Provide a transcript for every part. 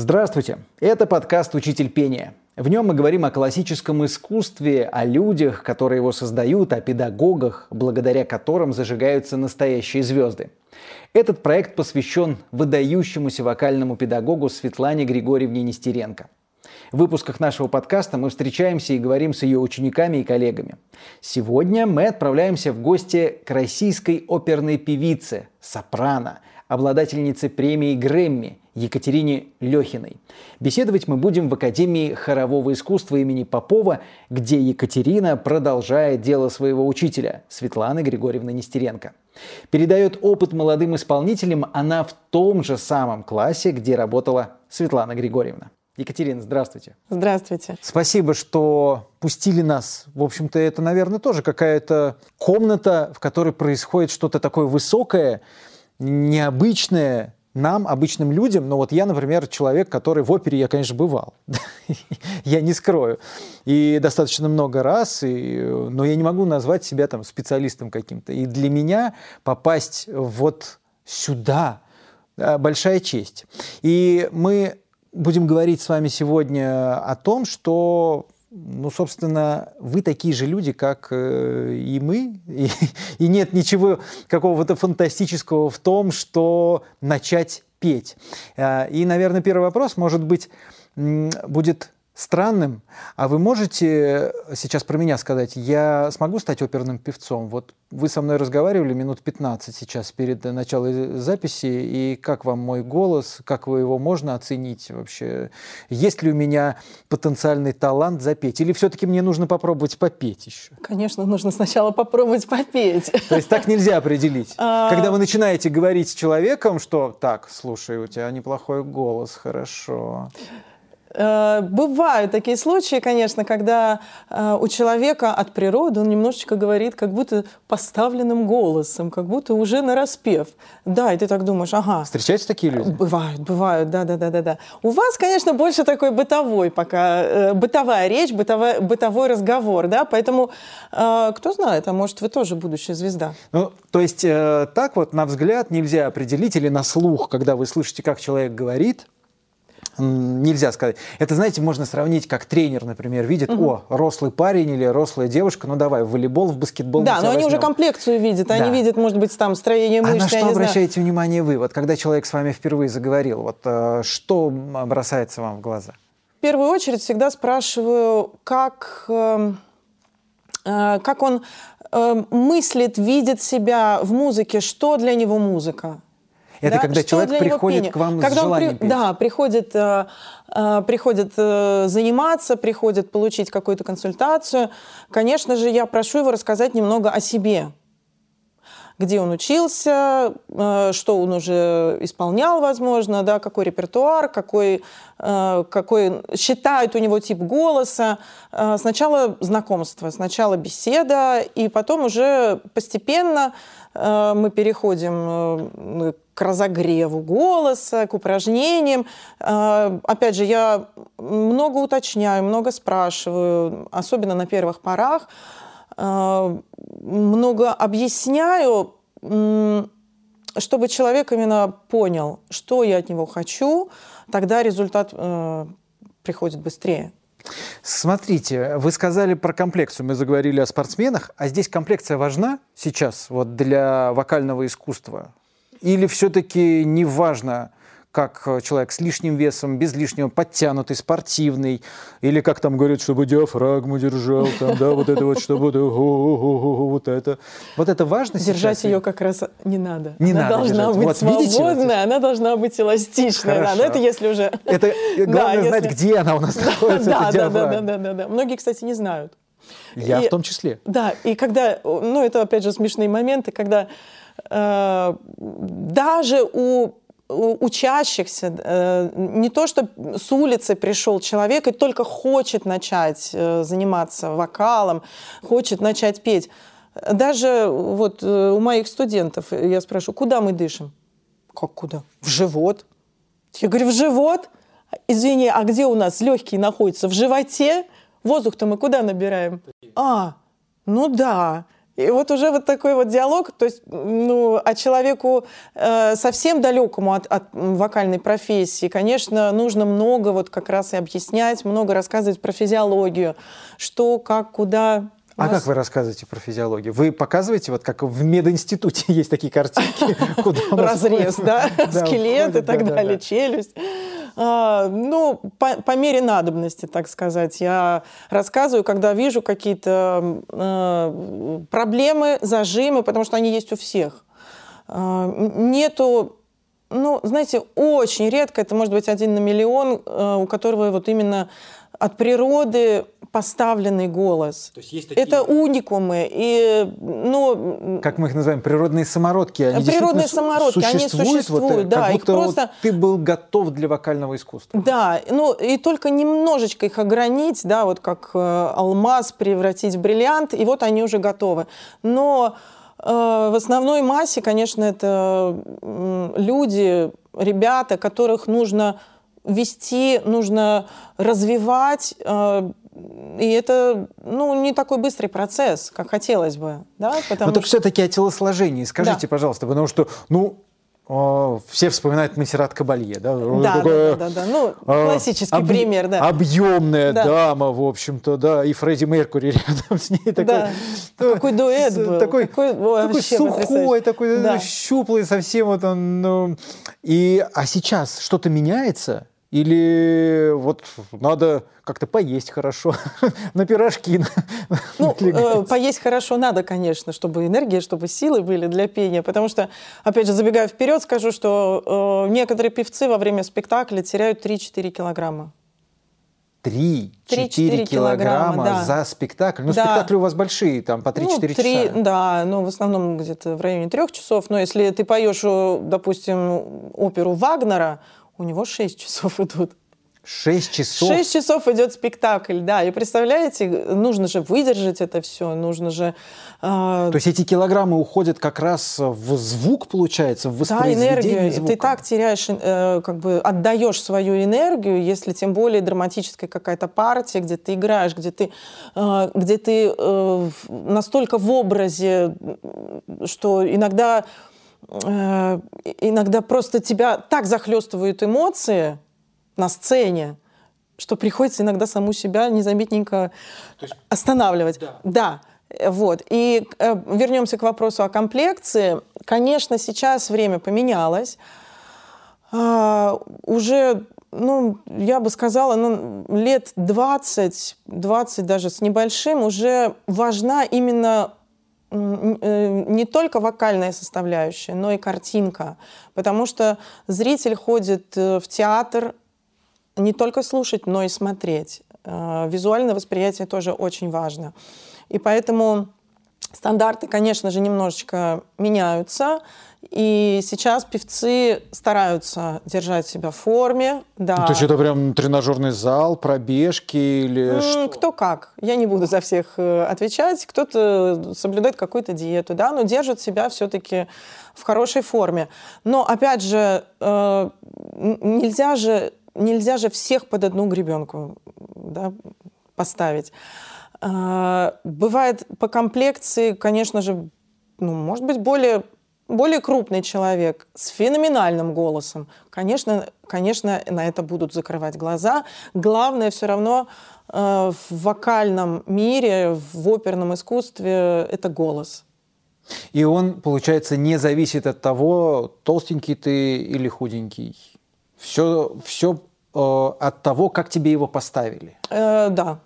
Здравствуйте! Это подкаст «Учитель пения». В нем мы говорим о классическом искусстве, о людях, которые его создают, о педагогах, благодаря которым зажигаются настоящие звезды. Этот проект посвящен выдающемуся вокальному педагогу Светлане Григорьевне Нестеренко. В выпусках нашего подкаста мы встречаемся и говорим с ее учениками и коллегами. Сегодня мы отправляемся в гости к российской оперной певице, сопрано, обладательнице премии Грэмми Екатерине Лехиной. Беседовать мы будем в Академии хорового искусства имени Попова, где Екатерина продолжает дело своего учителя Светланы Григорьевны Нестеренко. Передает опыт молодым исполнителям она в том же самом классе, где работала Светлана Григорьевна. Екатерина, здравствуйте. Здравствуйте. Спасибо, что пустили нас. В общем-то, это, наверное, тоже какая-то комната, в которой происходит что-то такое высокое, необычное, нам, обычным людям, но вот я, например, человек, который в опере, я, конечно, бывал, я не скрою, и достаточно много раз, но я не могу назвать себя там специалистом каким-то. И для меня попасть вот сюда большая честь. И мы будем говорить с вами сегодня о том, что ну, собственно, вы такие же люди, как э, и мы, и, и нет ничего какого-то фантастического в том, что начать петь. Э, и, наверное, первый вопрос, может быть, будет странным. А вы можете сейчас про меня сказать, я смогу стать оперным певцом? Вот вы со мной разговаривали минут 15 сейчас перед началом записи, и как вам мой голос, как вы его можно оценить вообще? Есть ли у меня потенциальный талант запеть? Или все-таки мне нужно попробовать попеть еще? Конечно, нужно сначала попробовать попеть. То есть так нельзя определить? А. Когда вы начинаете говорить с человеком, что так, слушай, у тебя неплохой голос, хорошо. Э, бывают такие случаи, конечно, когда э, у человека от природы он немножечко говорит как будто поставленным голосом, как будто уже на распев. Да, и ты так думаешь, ага. Встречаются такие люди? Бывают, бывают, да, да, да, да, да. У вас, конечно, больше такой бытовой пока, э, бытовая речь, бытовой, бытовой разговор, да, поэтому кто знает, а может вы тоже будущая звезда. Ну, то есть так вот на взгляд нельзя определить или на слух, когда вы слышите, как человек говорит, нельзя сказать. Это, знаете, можно сравнить, как тренер, например, видит, угу. о, рослый парень или рослая девушка, ну давай, в волейбол, в баскетбол. Да, но они возьмем. уже комплекцию видят, да. они видят, может быть, там строение мышц. А на что обращаете знаю. внимание вы? Вот когда человек с вами впервые заговорил, вот э, что бросается вам в глаза? В первую очередь всегда спрашиваю, как, э, э, как он э, мыслит, видит себя в музыке, что для него музыка. Это да? когда что человек приходит к вам когда с желанием при, петь. Да, приходит, э, э, приходит э, заниматься, приходит получить какую-то консультацию. Конечно же, я прошу его рассказать немного о себе. Где он учился, э, что он уже исполнял, возможно, да, какой репертуар, какой, э, какой считают у него тип голоса. Э, сначала знакомство, сначала беседа, и потом уже постепенно мы переходим к разогреву голоса, к упражнениям. А, опять же, я много уточняю, много спрашиваю, особенно на первых порах. А, много объясняю, чтобы человек именно понял, что я от него хочу, тогда результат э, приходит быстрее. Смотрите, вы сказали про комплекцию, мы заговорили о спортсменах, а здесь комплекция важна сейчас вот для вокального искусства? Или все-таки не важно, как человек с лишним весом, без лишнего, подтянутый, спортивный, или как там говорят, чтобы диафрагму держал, там, да, вот это вот, чтобы вот это. Вот это важно Держать сейчас? ее как раз не надо. Не она надо должна держать. быть вот, свободная, видите, она должна быть эластичная. Да, но это если уже... Это главное да, знать, если... где она у нас находится, да, да, да, да, да, да. Многие, кстати, не знают. Я и, в том числе. Да, и когда, ну это опять же смешные моменты, когда э, даже у учащихся, э, не то, что с улицы пришел человек и только хочет начать э, заниматься вокалом, хочет начать петь. Даже вот э, у моих студентов я спрашиваю, куда мы дышим? Как куда? В живот. Я говорю, в живот? Извини, а где у нас легкие находятся? В животе? Воздух-то мы куда набираем? А, ну да. И вот уже вот такой вот диалог, то есть, ну, а человеку э, совсем далекому от, от вокальной профессии, конечно, нужно много вот как раз и объяснять, много рассказывать про физиологию, что, как, куда. А нас... как вы рассказываете про физиологию? Вы показываете, вот как в мединституте есть такие картинки, куда Разрез, да, скелет и так далее, челюсть. А, ну, по, по мере надобности, так сказать. Я рассказываю, когда вижу какие-то э, проблемы, зажимы, потому что они есть у всех. Э, нету ну, знаете, очень редко, это может быть один на миллион, э, у которого вот именно от природы поставленный голос. То есть есть такие... Это уникумы. И, ну, как мы их называем, природные самородки. Они природные самородки, существуют, они существуют. Вот, да, как будто их просто... вот ты был готов для вокального искусства. Да, ну и только немножечко их огранить, да, вот как э, алмаз превратить в бриллиант, и вот они уже готовы. Но э, в основной массе, конечно, это э, люди, ребята, которых нужно вести, нужно развивать, э, и это ну, не такой быстрый процесс, как хотелось бы. Да? Потому Но что... все-таки о телосложении скажите, да. пожалуйста, потому что, ну, все вспоминают Масерат Кабалье, да? Да, такая, да, да, да, ну, а, классический об, пример, да. Объемная да. дама, в общем-то, да, и Фредди Меркури рядом с ней. Такой, да. То, какой дуэт был. Такой, какой, такой сухой, такой да. щуплый совсем вот он. Ну, и, а сейчас что-то меняется? Или вот надо как-то поесть хорошо, на пирожки. Ну, э, поесть хорошо надо, конечно, чтобы энергия, чтобы силы были для пения. Потому что, опять же, забегая вперед, скажу, что э, некоторые певцы во время спектакля теряют 3-4 килограмма. 3-4 килограмма, килограмма да. за спектакль. Ну, да. спектакли у вас большие, там по 3-4 ну, 3, часа. Да, ну, в основном где-то в районе трех часов. Но если ты поешь, допустим, оперу Вагнера, у него 6 часов идут. Шесть часов? Шесть часов идет спектакль, да. И представляете, нужно же выдержать это все, нужно же... Э... То есть эти килограммы уходят как раз в звук, получается, в воспроизведение Да, энергию. Звука. Ты так теряешь, э, как бы отдаешь свою энергию, если тем более драматическая какая-то партия, где ты играешь, где ты, э, где ты э, настолько в образе, что иногда иногда просто тебя так захлестывают эмоции на сцене, что приходится иногда саму себя незаметненько есть... останавливать. Да. да. Вот. И э, вернемся к вопросу о комплекции. Конечно, сейчас время поменялось. А, уже, ну, я бы сказала, ну, лет 20, 20 даже с небольшим уже важна именно Э, не только вокальная составляющая, но и картинка. Потому что зритель ходит э, в театр не только слушать, но и смотреть. Э, визуальное восприятие тоже очень важно. И поэтому стандарты, конечно же, немножечко меняются. И сейчас певцы стараются держать себя в форме. Да. То есть это прям тренажерный зал, пробежки или М- что? Кто как. Я не буду за всех э, отвечать. Кто-то соблюдает какую-то диету, да, но держит себя все-таки в хорошей форме. Но опять же, э, нельзя же нельзя же всех под одну гребенку да, поставить. Э, бывает по комплекции, конечно же, ну, может быть, более более крупный человек с феноменальным голосом, конечно, конечно, на это будут закрывать глаза. Главное все равно э, в вокальном мире, в оперном искусстве это голос. И он, получается, не зависит от того, толстенький ты или худенький. Все, все от того, как тебе его поставили. Э, да.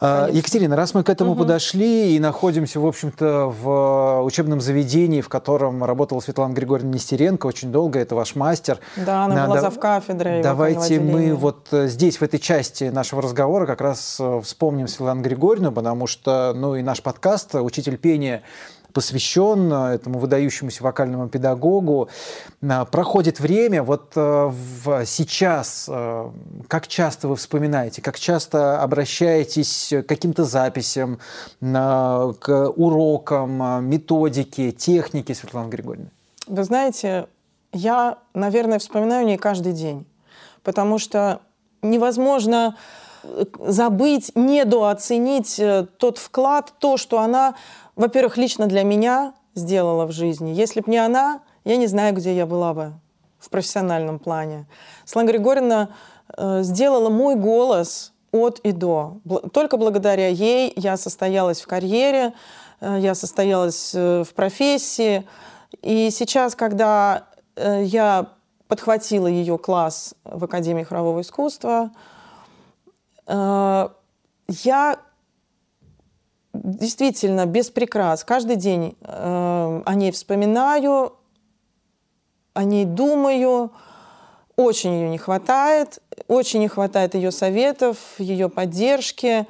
Э, Конечно. Екатерина, раз мы к этому угу. подошли и находимся, в общем-то, в учебном заведении, в котором работала Светлана Григорьевна Нестеренко очень долго, это ваш мастер. Да, она была зав кафедрой. Давайте мы вот здесь, в этой части нашего разговора, как раз вспомним Светлану Григорьевну, потому что, ну, и наш подкаст «Учитель пения» посвящен э, этому выдающемуся вокальному педагогу. Э, проходит время, вот э, сейчас, как часто вы вспоминаете, как часто обращаетесь к каким-то записям, к урокам, методике, технике Светланы Григорьевны? Вы знаете, я, наверное, вспоминаю не каждый день, потому что невозможно э, забыть, недооценить э, тот вклад, то, что она, во-первых, лично для меня сделала в жизни. Если бы не она, я не знаю, где я была бы в профессиональном плане. Светлана Григорьевна э, сделала мой голос от и до. Только благодаря ей я состоялась в карьере, э, я состоялась в профессии. И сейчас, когда я подхватила ее класс в Академии хорового искусства, я действительно без прикрас каждый день о ней вспоминаю, о ней думаю, очень ее не хватает, очень не хватает ее советов, ее поддержки.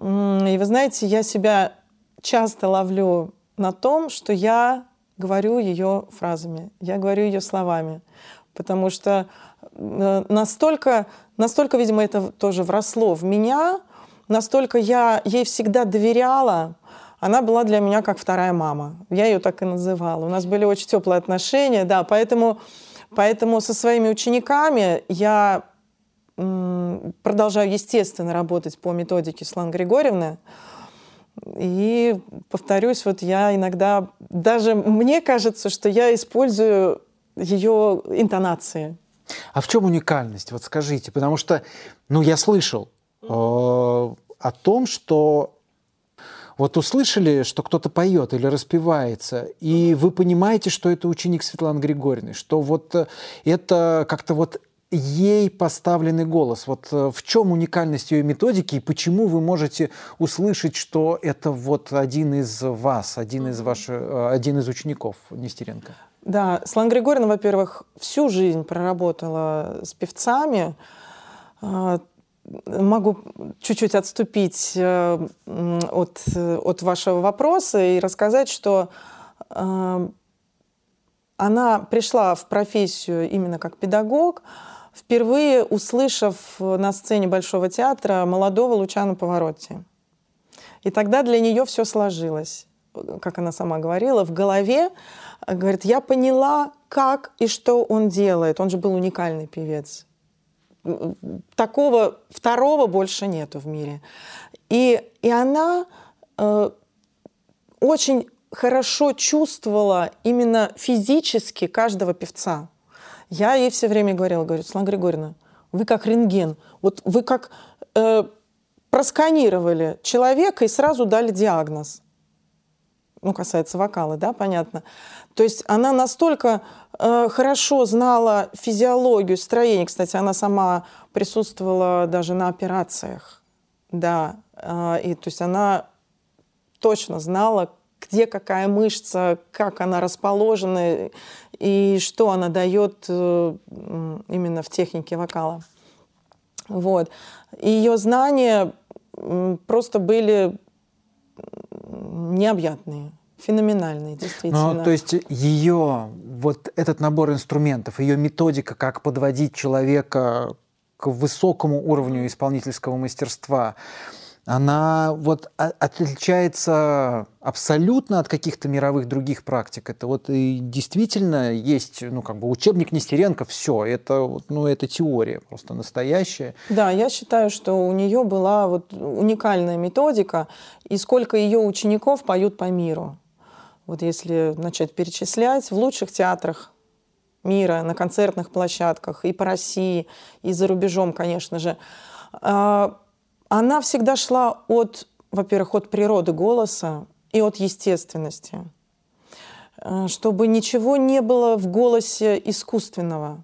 И вы знаете, я себя часто ловлю на том, что я говорю ее фразами, я говорю ее словами, потому что э, настолько, настолько, видимо, это тоже вросло в меня, настолько я ей всегда доверяла, она была для меня как вторая мама. Я ее так и называла. У нас были очень теплые отношения, да, поэтому Поэтому со своими учениками я продолжаю, естественно, работать по методике Слан Григорьевны. И повторюсь, вот я иногда, даже мне кажется, что я использую ее интонации. А в чем уникальность? Вот скажите, потому что, ну, я слышал э, о том, что вот услышали, что кто-то поет или распевается, и вы понимаете, что это ученик Светланы Григорьевны, что вот э, это как-то вот ей поставленный голос. Вот э, в чем уникальность ее методики и почему вы можете услышать, что это вот один из вас, один из ваших, э, один из учеников Нестеренко? Да, Светлана Григорьевна, во-первых, всю жизнь проработала с певцами. А, могу чуть-чуть отступить э, от, от вашего вопроса и рассказать, что э, она пришла в профессию именно как педагог, впервые услышав на сцене Большого театра молодого Лучана Повороте. И тогда для нее все сложилось. Как она сама говорила, в голове, говорит, я поняла, как и что он делает. Он же был уникальный певец такого второго больше нету в мире. И, и она э, очень хорошо чувствовала именно физически каждого певца. Я ей все время говорила, говорю, Слава Григорьевна, вы как рентген, вот вы как э, просканировали человека и сразу дали диагноз. Ну, касается вокала, да, понятно. То есть она настолько э, хорошо знала физиологию, строение. Кстати, она сама присутствовала даже на операциях. Да, э, и то есть она точно знала, где какая мышца, как она расположена и что она дает э, именно в технике вокала. Вот. Ее знания просто были необъятные феноменальный, действительно. Ну, то есть ее, вот этот набор инструментов, ее методика, как подводить человека к высокому уровню исполнительского мастерства, она вот отличается абсолютно от каких-то мировых других практик. Это вот и действительно есть, ну, как бы учебник Нестеренко, все, это, ну, это теория просто настоящая. Да, я считаю, что у нее была вот уникальная методика, и сколько ее учеников поют по миру вот если начать перечислять, в лучших театрах мира, на концертных площадках и по России, и за рубежом, конечно же, а, она всегда шла от, во-первых, от природы голоса и от естественности, а, чтобы ничего не было в голосе искусственного.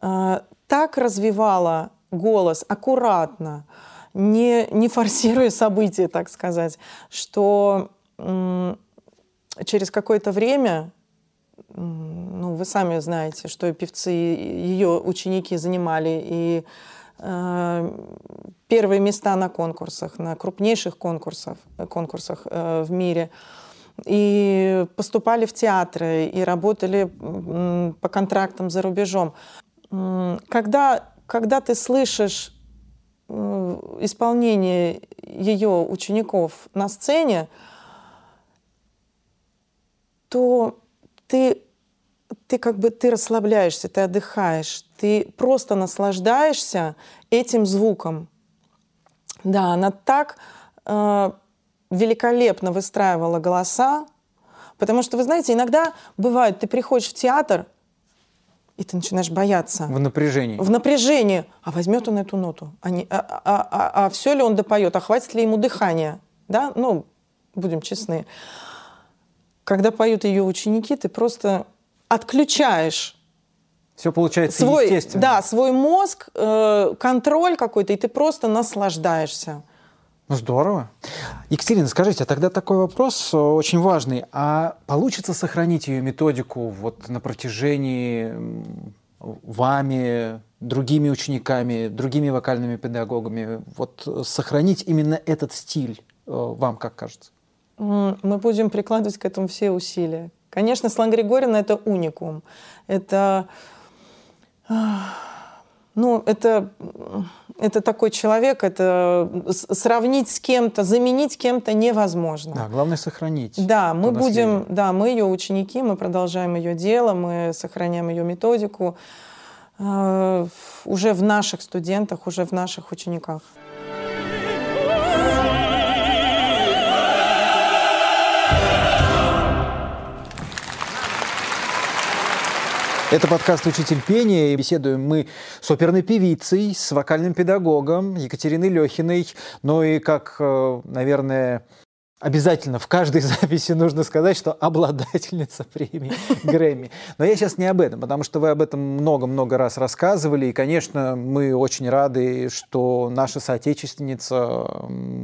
А, так развивала голос аккуратно, не, не форсируя события, так сказать, что через какое-то время, ну, вы сами знаете, что певцы, ее ученики занимали и э, первые места на конкурсах, на крупнейших конкурсах, конкурсах э, в мире. И поступали в театры, и работали э, по контрактам за рубежом. Когда, когда ты слышишь э, исполнение ее учеников на сцене, то ты, ты как бы ты расслабляешься, ты отдыхаешь, ты просто наслаждаешься этим звуком. Да, она так э, великолепно выстраивала голоса, потому что, вы знаете, иногда бывает, ты приходишь в театр, и ты начинаешь бояться. В напряжении. В напряжении. А возьмет он эту ноту? А, не, а, а, а, а все ли он допоет? А хватит ли ему дыхания? Да, ну, будем честны. Когда поют ее ученики, ты просто отключаешь все получается свой, естественно. Да, свой мозг, э, контроль какой-то, и ты просто наслаждаешься. Ну, здорово. Екатерина, скажите, а тогда такой вопрос э, очень важный. А получится сохранить ее методику вот на протяжении вами, другими учениками, другими вокальными педагогами? Вот сохранить именно этот стиль э, вам как кажется? Мы будем прикладывать к этому все усилия. Конечно, Слан Григорьевна — это уникум. Это ну, это, это такой человек, это сравнить с кем-то, заменить кем-то невозможно. Да, главное сохранить. Да, мы будем, да, мы ее ученики, мы продолжаем ее дело, мы сохраняем ее методику э, уже в наших студентах, уже в наших учениках. Это подкаст «Учитель пения», и беседуем мы с оперной певицей, с вокальным педагогом Екатериной Лехиной, ну и, как, э, наверное, Обязательно в каждой записи нужно сказать, что обладательница премии Грэмми. Но я сейчас не об этом, потому что вы об этом много-много раз рассказывали. И, конечно, мы очень рады, что наша соотечественница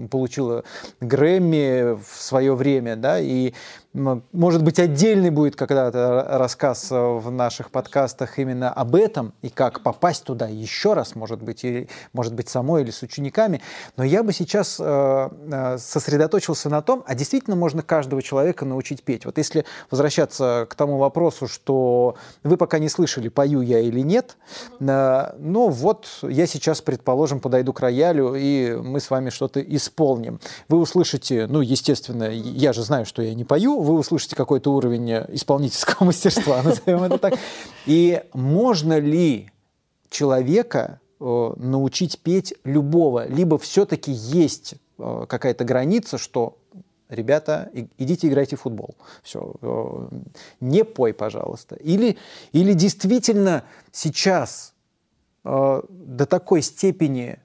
получила Грэмми в свое время. Да, и может быть, отдельный будет когда-то рассказ в наших подкастах именно об этом и как попасть туда еще раз, может быть, или, может быть, самой или с учениками. Но я бы сейчас э, э, сосредоточился на том, а действительно можно каждого человека научить петь. Вот если возвращаться к тому вопросу, что вы пока не слышали, пою я или нет, э, ну вот я сейчас, предположим, подойду к роялю, и мы с вами что-то исполним. Вы услышите, ну, естественно, я же знаю, что я не пою, вы услышите какой-то уровень исполнительского мастерства, назовем это так. И можно ли человека э, научить петь любого, либо все-таки есть э, какая-то граница, что ребята, идите играйте в футбол. Все, э, не пой, пожалуйста. Или, или действительно сейчас до такой степени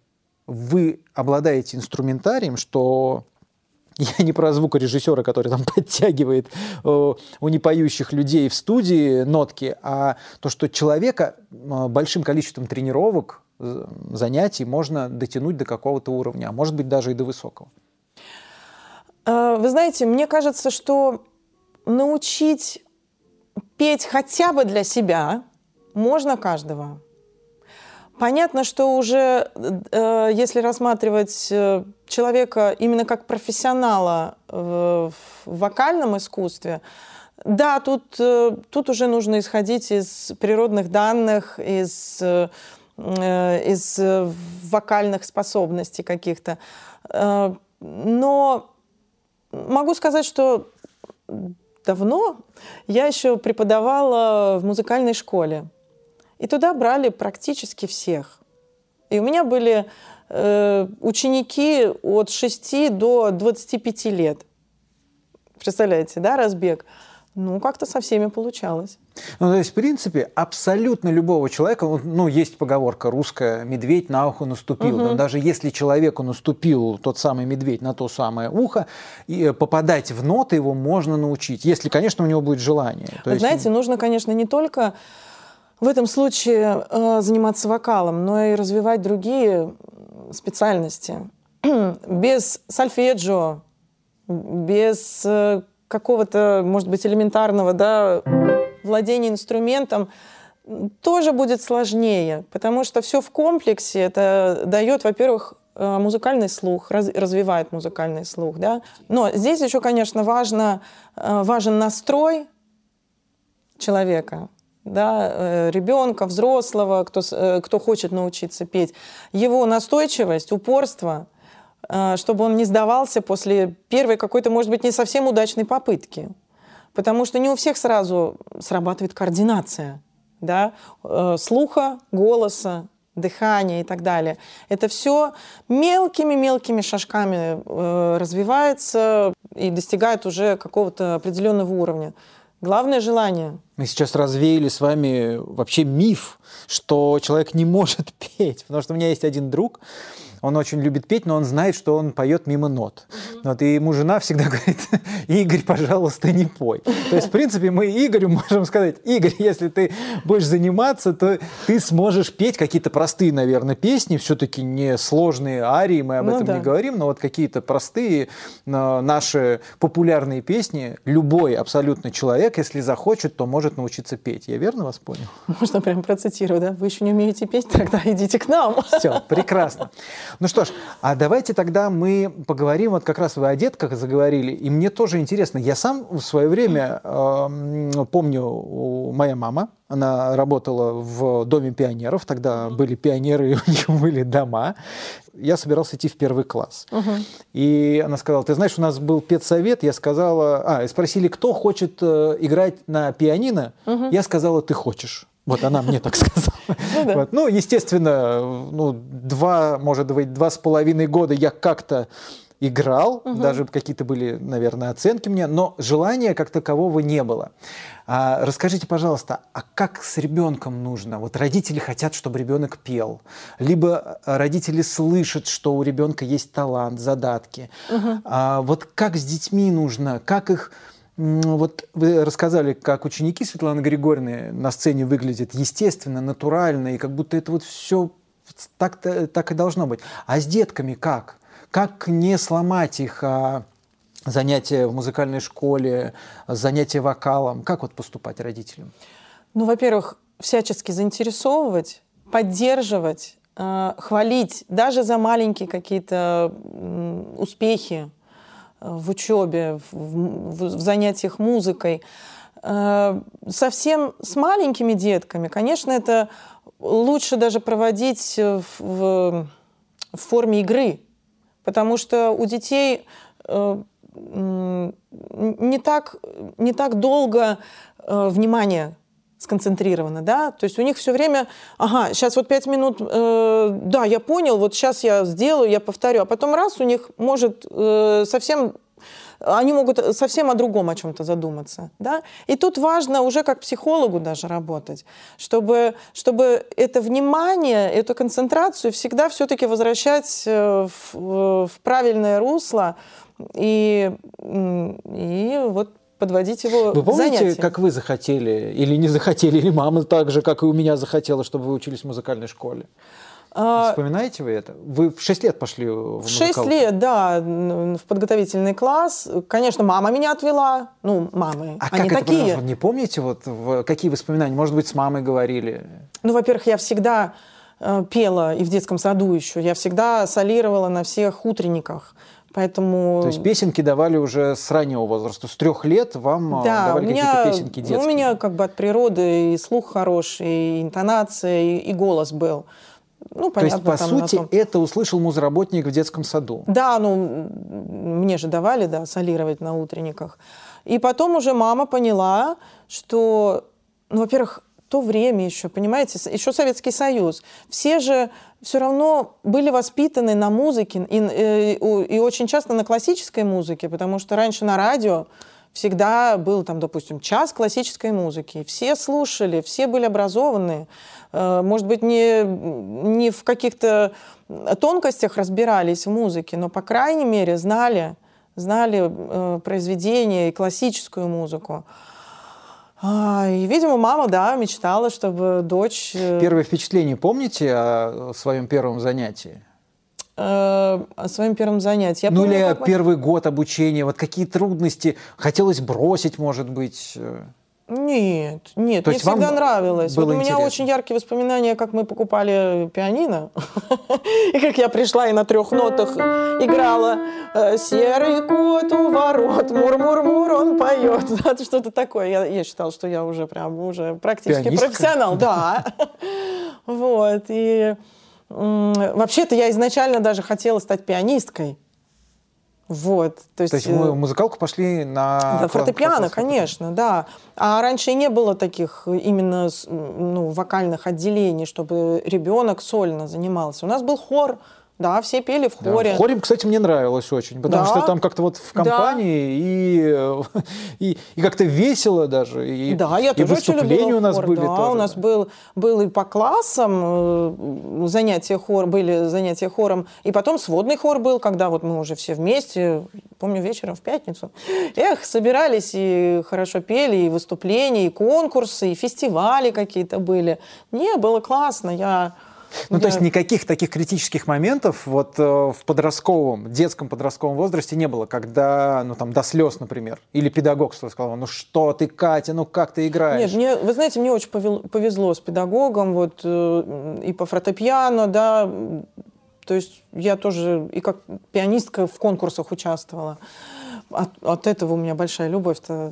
вы обладаете инструментарием, что я не про звукорежиссера, который там подтягивает э, у непоющих людей в студии нотки, а то, что человека э, большим количеством тренировок, э, занятий можно дотянуть до какого-то уровня, а может быть даже и до высокого. А, вы знаете, мне кажется, что научить петь хотя бы для себя можно каждого. Понятно, что уже, э, если рассматривать э, человека именно как профессионала в вокальном искусстве, да, тут, э, тут уже нужно исходить из природных данных, из, из вокальных способностей каких-то. Но могу сказать, что давно я еще преподавала в музыкальной школе. И туда брали практически всех. И у меня были э, ученики от 6 до 25 лет. Представляете, да, разбег? Ну, как-то со всеми получалось. Ну, то есть, в принципе, абсолютно любого человека, ну, есть поговорка русская, медведь на ухо наступил. Угу. Но даже если человеку наступил тот самый медведь на то самое ухо, и э, попадать в ноты его можно научить, если, конечно, у него будет желание. То есть... Знаете, нужно, конечно, не только в этом случае э, заниматься вокалом, но и развивать другие специальности. без сольфеджио, без э, какого-то, может быть, элементарного да, владения инструментом, тоже будет сложнее, потому что все в комплексе. Это дает, во-первых, э, музыкальный слух, раз, развивает музыкальный слух, да. Но здесь еще, конечно, важно, э, важен настрой человека, да, э, ребенка, взрослого, кто, кто хочет научиться петь, его настойчивость, упорство, чтобы он не сдавался после первой какой-то, может быть, не совсем удачной попытки. Потому что не у всех сразу срабатывает координация да, слуха, голоса, дыхание и так далее. Это все мелкими-мелкими шажками э, развивается и достигает уже какого-то определенного уровня. Главное желание. Мы сейчас развеяли с вами вообще миф, что человек не может петь. Потому что у меня есть один друг, он очень любит петь, но он знает, что он поет мимо нот. Mm-hmm. Вот, и ему жена всегда говорит, Игорь, пожалуйста, не пой. То есть, в принципе, мы Игорю можем сказать, Игорь, если ты будешь заниматься, то ты сможешь петь какие-то простые, наверное, песни, все-таки не сложные арии, мы об ну, этом да. не говорим, но вот какие-то простые наши популярные песни, любой абсолютно человек, если захочет, то может научиться петь. Я верно вас понял? Можно прям процитировать, да? Вы еще не умеете петь, тогда идите к нам. Все, прекрасно. Ну что ж, а давайте тогда мы поговорим, вот как раз вы о детках заговорили, и мне тоже интересно, я сам в свое время э, помню, моя мама, она работала в Доме пионеров, тогда были пионеры, и у них были дома. Я собирался идти в первый класс. Uh-huh. И она сказала, ты знаешь, у нас был педсовет, я сказала, а, спросили, кто хочет э, играть на пианино, uh-huh. я сказала, ты хочешь. Вот она мне так сказала. Ну, вот. ну, естественно, ну, два, может быть, два с половиной года я как-то играл, угу. даже какие-то были, наверное, оценки мне, но желания как такового не было. А, расскажите, пожалуйста, а как с ребенком нужно? Вот родители хотят, чтобы ребенок пел, либо родители слышат, что у ребенка есть талант, задатки. Угу. А, вот как с детьми нужно, как их вот вы рассказали, как ученики Светланы Григорьевны на сцене выглядят естественно, натурально, и как будто это вот все так, так и должно быть. А с детками как? Как не сломать их а, занятия в музыкальной школе, занятия вокалом? Как вот поступать родителям? Ну, во-первых, всячески заинтересовывать, поддерживать, э, хвалить даже за маленькие какие-то успехи, в учебе, в, в, в занятиях музыкой. Э, совсем с маленькими детками, конечно, это лучше даже проводить в, в, в форме игры, потому что у детей э, не так, не так долго э, внимание сконцентрировано, да, то есть у них все время, ага, сейчас вот пять минут, э, да, я понял, вот сейчас я сделаю, я повторю, а потом раз у них может э, совсем они могут совсем о другом о чем-то задуматься. Да? И тут важно уже как психологу даже работать, чтобы, чтобы это внимание, эту концентрацию всегда все-таки возвращать э, в, в правильное русло и, и вот подводить его Вы помните, занятия. как вы захотели или не захотели, или мама так же, как и у меня захотела, чтобы вы учились в музыкальной школе? А, Вспоминаете вы это? Вы в 6 лет пошли в В 6 лет, да, в подготовительный класс. Конечно, мама меня отвела. Ну, мамы, а они как такие. Это, не помните, вот в, какие воспоминания? Может быть, с мамой говорили? Ну, во-первых, я всегда э, пела и в детском саду еще. Я всегда солировала на всех утренниках. Поэтому... То есть песенки давали уже с раннего возраста, с трех лет вам а, да, давали какие-то песенки детские? у меня как бы от природы и слух хороший, и интонация, и, и голос был. Ну, понятно, То есть, по сути, том... это услышал музработник в детском саду? Да, ну, мне же давали, да, солировать на утренниках. И потом уже мама поняла, что, ну, во-первых, то время еще, понимаете, еще Советский Союз. Все же все равно были воспитаны на музыке и, и, э, и очень часто на классической музыке, потому что раньше на радио всегда был там, допустим, час классической музыки. Все слушали, все были образованные. Э, может быть, не, не в каких-то тонкостях разбирались в музыке, но, по крайней мере, знали, знали э, произведения и классическую музыку. А, и, видимо, мама, да, мечтала, чтобы дочь... Э, Первое впечатление помните о своем первом занятии? Э, о своем первом занятии. Я ну помню, или как... первый год обучения, вот какие трудности, хотелось бросить, может быть? Нет, нет, То мне всегда нравилось. Вот у меня интересно. очень яркие воспоминания, как мы покупали пианино, и как я пришла и на трех нотах играла э, «Серый кот у ворот, мур-мур-мур, он поет». Что-то такое. Я, я считала, что я уже прям уже практически Пианистка? профессионал. Да. Вот. И вообще-то я изначально даже хотела стать пианисткой. Вот, то есть, то есть мы в музыкалку пошли на да, фортепиано, конечно, да. А раньше и не было таких именно ну, вокальных отделений, чтобы ребенок сольно занимался. У нас был хор, да, все пели в хоре. Да, в хоре, кстати, мне нравилось очень, потому да. что там как-то вот в компании да. и, и, и как-то весело даже. И, да, я тоже и выступления у нас хор, были да, тоже. у нас был, был и по классам э, занятия хор, были занятия хором, и потом сводный хор был, когда вот мы уже все вместе, помню, вечером в пятницу, эх, собирались и хорошо пели, и выступления, и конкурсы, и фестивали какие-то были. Не, было классно, я ну, да. то есть никаких таких критических моментов вот э, в подростковом, детском подростковом возрасте не было, когда, ну, там, до слез, например, или педагог что сказал, ну, что ты, Катя, ну, как ты играешь? Нет, мне, вы знаете, мне очень повезло с педагогом, вот, э, и по фортепиано, да, то есть я тоже и как пианистка в конкурсах участвовала. От, от этого у меня большая любовь-то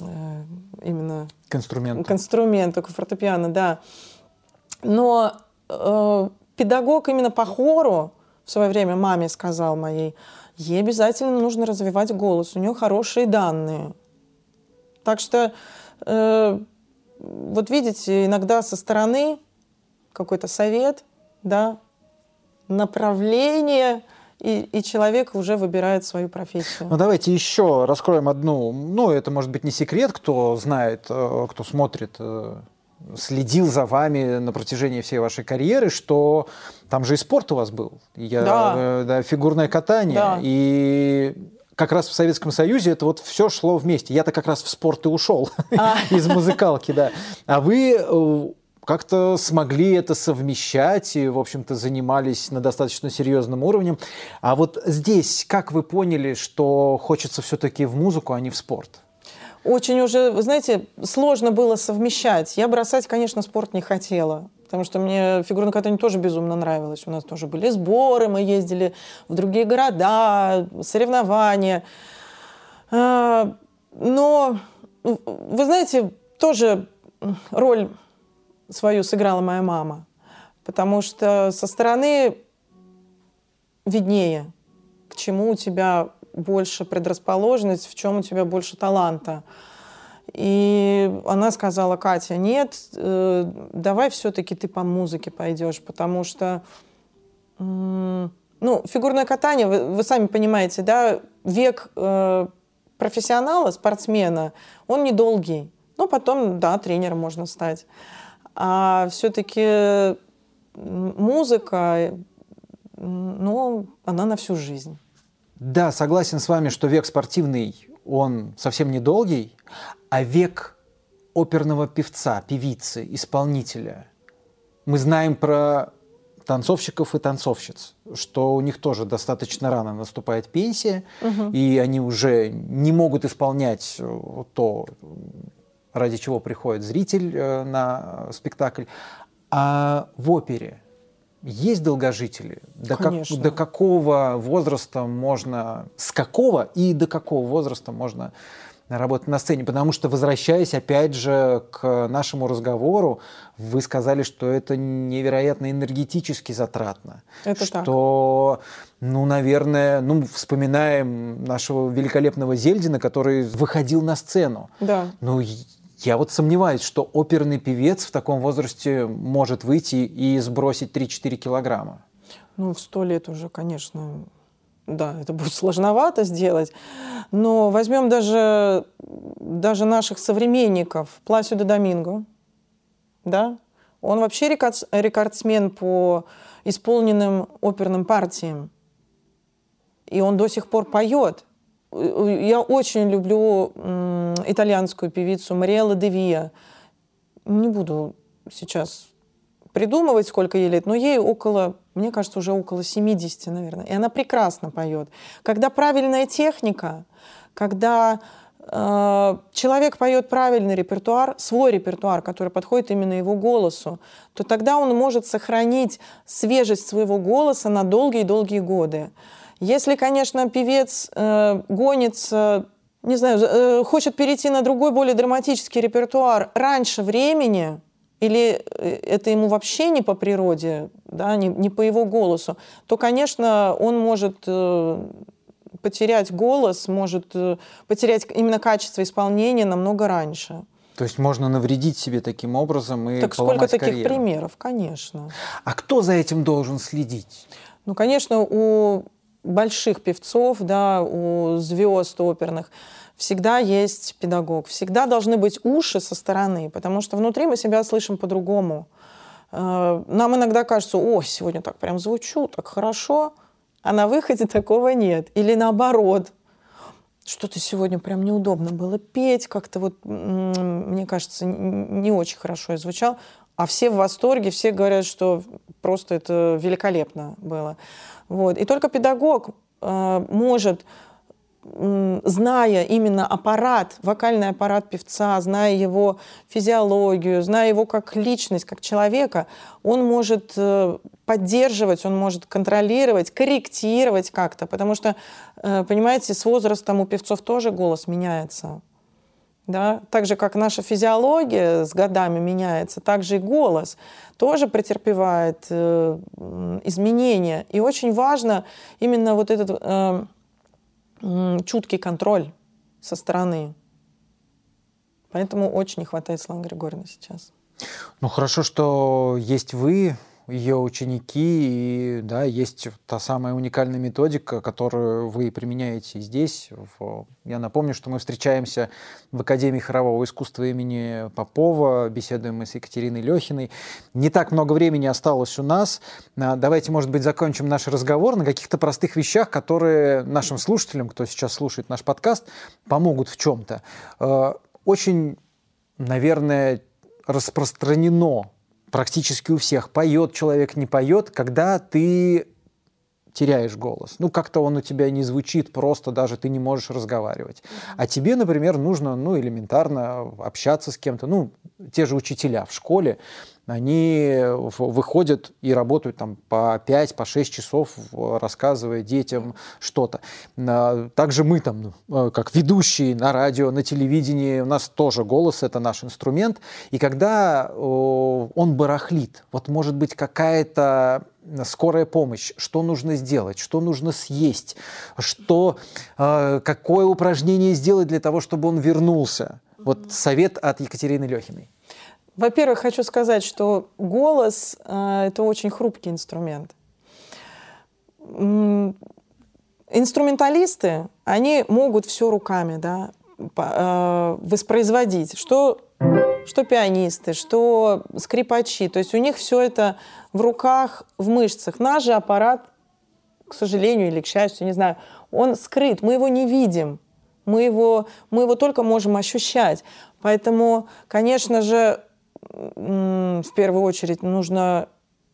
э, именно к инструменту. К инструменту, к фортепиано, да. Но э, педагог именно по хору в свое время маме сказал моей, ей обязательно нужно развивать голос, у нее хорошие данные. Так что, э, вот видите, иногда со стороны какой-то совет, да, направление, и, и человек уже выбирает свою профессию. Ну давайте еще раскроем одну, ну это может быть не секрет, кто знает, э, кто смотрит э, следил за вами на протяжении всей вашей карьеры, что там же и спорт у вас был, я, да. Э, да, фигурное катание, да. и как раз в Советском Союзе это вот все шло вместе. Я-то как раз в спорт и ушел а. из музыкалки, да. А вы э, как-то смогли это совмещать и, в общем-то, занимались на достаточно серьезном уровне. А вот здесь, как вы поняли, что хочется все-таки в музыку, а не в спорт? Очень уже, вы знаете, сложно было совмещать. Я бросать, конечно, спорт не хотела, потому что мне фигурное катание тоже безумно нравилось. У нас тоже были сборы, мы ездили в другие города, соревнования. А, но, вы знаете, тоже роль свою сыграла моя мама, потому что со стороны виднее, к чему у тебя больше предрасположенность, в чем у тебя больше таланта. И она сказала, Катя, нет, э, давай все-таки ты по музыке пойдешь, потому что, ну, фигурное катание, вы, вы сами понимаете, да, век э, профессионала, спортсмена, он недолгий. Ну, потом, да, тренером можно стать. А все-таки музыка, ну, она на всю жизнь. Да, согласен с вами, что век спортивный, он совсем недолгий, а век оперного певца, певицы, исполнителя. Мы знаем про танцовщиков и танцовщиц, что у них тоже достаточно рано наступает пенсия, угу. и они уже не могут исполнять э, то, ради чего приходит зритель э, на спектакль. А в опере есть долгожители? До, как, до какого возраста можно, с какого и до какого возраста можно работать на сцене? Потому что, возвращаясь опять же к нашему разговору, вы сказали, что это невероятно энергетически затратно. Это что, так. ну, наверное, ну, вспоминаем нашего великолепного Зельдина, который выходил на сцену. Да. Ну, я вот сомневаюсь, что оперный певец в таком возрасте может выйти и сбросить 3-4 килограмма. Ну, в сто лет уже, конечно, да, это будет сложновато сделать. Но возьмем даже, даже наших современников, Пласио Доминго, да, он вообще рекордсмен по исполненным оперным партиям. И он до сих пор поет. Я очень люблю итальянскую певицу Мариэлла Девия. Не буду сейчас придумывать, сколько ей лет, но ей около, мне кажется, уже около 70, наверное. И она прекрасно поет. Когда правильная техника, когда э, человек поет правильный репертуар, свой репертуар, который подходит именно его голосу, то тогда он может сохранить свежесть своего голоса на долгие-долгие годы. Если, конечно, певец э, гонится, не знаю, э, хочет перейти на другой, более драматический репертуар раньше времени, или э, это ему вообще не по природе, да, не, не по его голосу, то, конечно, он может э, потерять голос, может э, потерять именно качество исполнения намного раньше. То есть можно навредить себе таким образом и Так сколько таких карьеру. примеров, конечно. А кто за этим должен следить? Ну, конечно, у больших певцов, да, у звезд оперных всегда есть педагог, всегда должны быть уши со стороны, потому что внутри мы себя слышим по-другому. Э, нам иногда кажется, о, сегодня так прям звучу, так хорошо, а на выходе такого нет. Или наоборот, что-то сегодня прям неудобно было петь, как-то вот, мне кажется, не очень хорошо я звучал, а все в восторге, все говорят, что просто это великолепно было. Вот. И только педагог э, может зная именно аппарат, вокальный аппарат певца, зная его физиологию, зная его как личность, как человека, он может э, поддерживать, он может контролировать, корректировать как-то, потому что, э, понимаете, с возрастом у певцов тоже голос меняется. Да? Так же, как наша физиология с годами меняется, так же и голос тоже претерпевает э, изменения. И очень важно именно вот этот э, чуткий контроль со стороны. Поэтому очень не хватает Славы Григорьевны сейчас. Ну хорошо, что есть вы, ее ученики, и да, есть та самая уникальная методика, которую вы применяете здесь. Я напомню, что мы встречаемся в Академии хорового искусства имени Попова, беседуем мы с Екатериной Лехиной. Не так много времени осталось у нас. А, давайте, может быть, закончим наш разговор на каких-то простых вещах, которые нашим слушателям, кто сейчас слушает наш подкаст, помогут в чем-то. А, очень, наверное, распространено практически у всех. Поет человек, не поет, когда ты теряешь голос. Ну, как-то он у тебя не звучит просто, даже ты не можешь разговаривать. А тебе, например, нужно, ну, элементарно общаться с кем-то. Ну, те же учителя в школе, они выходят и работают там по 5, по 6 часов, рассказывая детям что-то. Также мы там, э, как ведущие на радио, на телевидении, у нас тоже голос — это наш инструмент. И когда он барахлит, вот может быть какая-то скорая помощь, что нужно сделать, что нужно съесть, что, э, какое упражнение сделать для того, чтобы он вернулся. Вот совет от Екатерины Лехиной. Во-первых, хочу сказать, что голос э, это очень хрупкий инструмент. Инструменталисты, они могут все руками да, э, воспроизводить, что, что пианисты, что скрипачи. То есть у них все это в руках, в мышцах. Наш же аппарат, к сожалению или к счастью, не знаю, он скрыт, мы его не видим. Мы его, мы его только можем ощущать. Поэтому, конечно же, в первую очередь нужно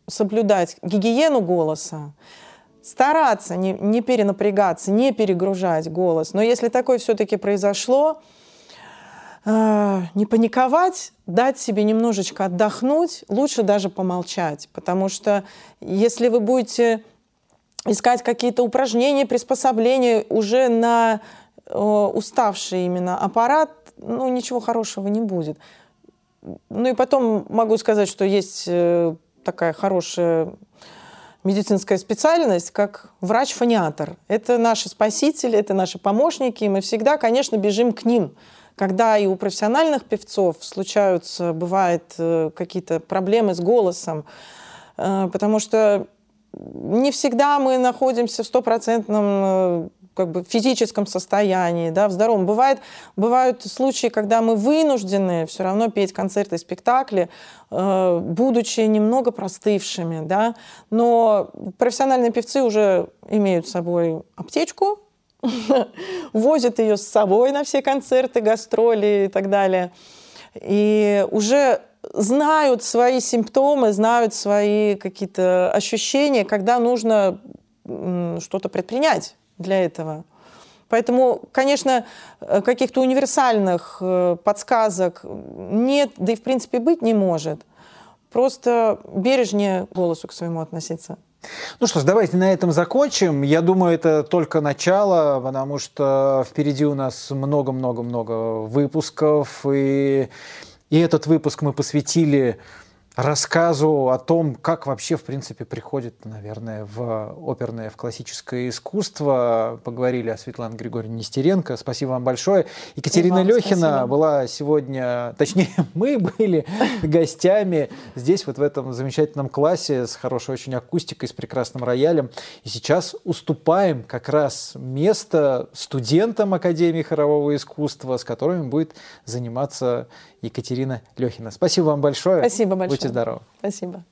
соблюдать гигиену голоса, стараться не, не перенапрягаться, не перегружать голос. Но если такое все-таки произошло, э, не паниковать, дать себе немножечко отдохнуть, лучше даже помолчать. Потому что если вы будете искать какие-то упражнения, приспособления уже на э, уставший именно аппарат, ну, ничего хорошего не будет. Ну и потом могу сказать, что есть э, такая хорошая медицинская специальность, как врач-фониатор. Это наши спасители, это наши помощники, и мы всегда, конечно, бежим к ним. Когда и у профессиональных певцов случаются, бывают э, какие-то проблемы с голосом, э, потому что не всегда мы находимся в стопроцентном как бы физическом состоянии, да, в здоровом. Бывает, бывают случаи, когда мы вынуждены все равно петь концерты, спектакли, э, будучи немного простывшими, да, но профессиональные певцы уже имеют с собой аптечку, возят ее с собой на все концерты, гастроли и так далее. И уже знают свои симптомы, знают свои какие-то ощущения, когда нужно что-то предпринять для этого. Поэтому, конечно, э, каких-то универсальных э, подсказок нет, да и в принципе быть не может. Просто бережнее голосу к своему относиться. Ну что ж, давайте на этом закончим. Я думаю, это только начало, потому что впереди у нас много-много-много выпусков. И, и этот выпуск мы посвятили рассказу о том, как вообще, в принципе, приходит, наверное, в оперное, в классическое искусство. Поговорили о Светлане Григорьевне Нестеренко. Спасибо вам большое. Екатерина Лехина спасибо. была сегодня, точнее, мы были гостями здесь, вот в этом замечательном классе с хорошей очень акустикой, с прекрасным роялем. И сейчас уступаем как раз место студентам Академии хорового искусства, с которыми будет заниматься Екатерина Лехина. Спасибо вам большое. Спасибо большое. Будьте здоровы. Спасибо.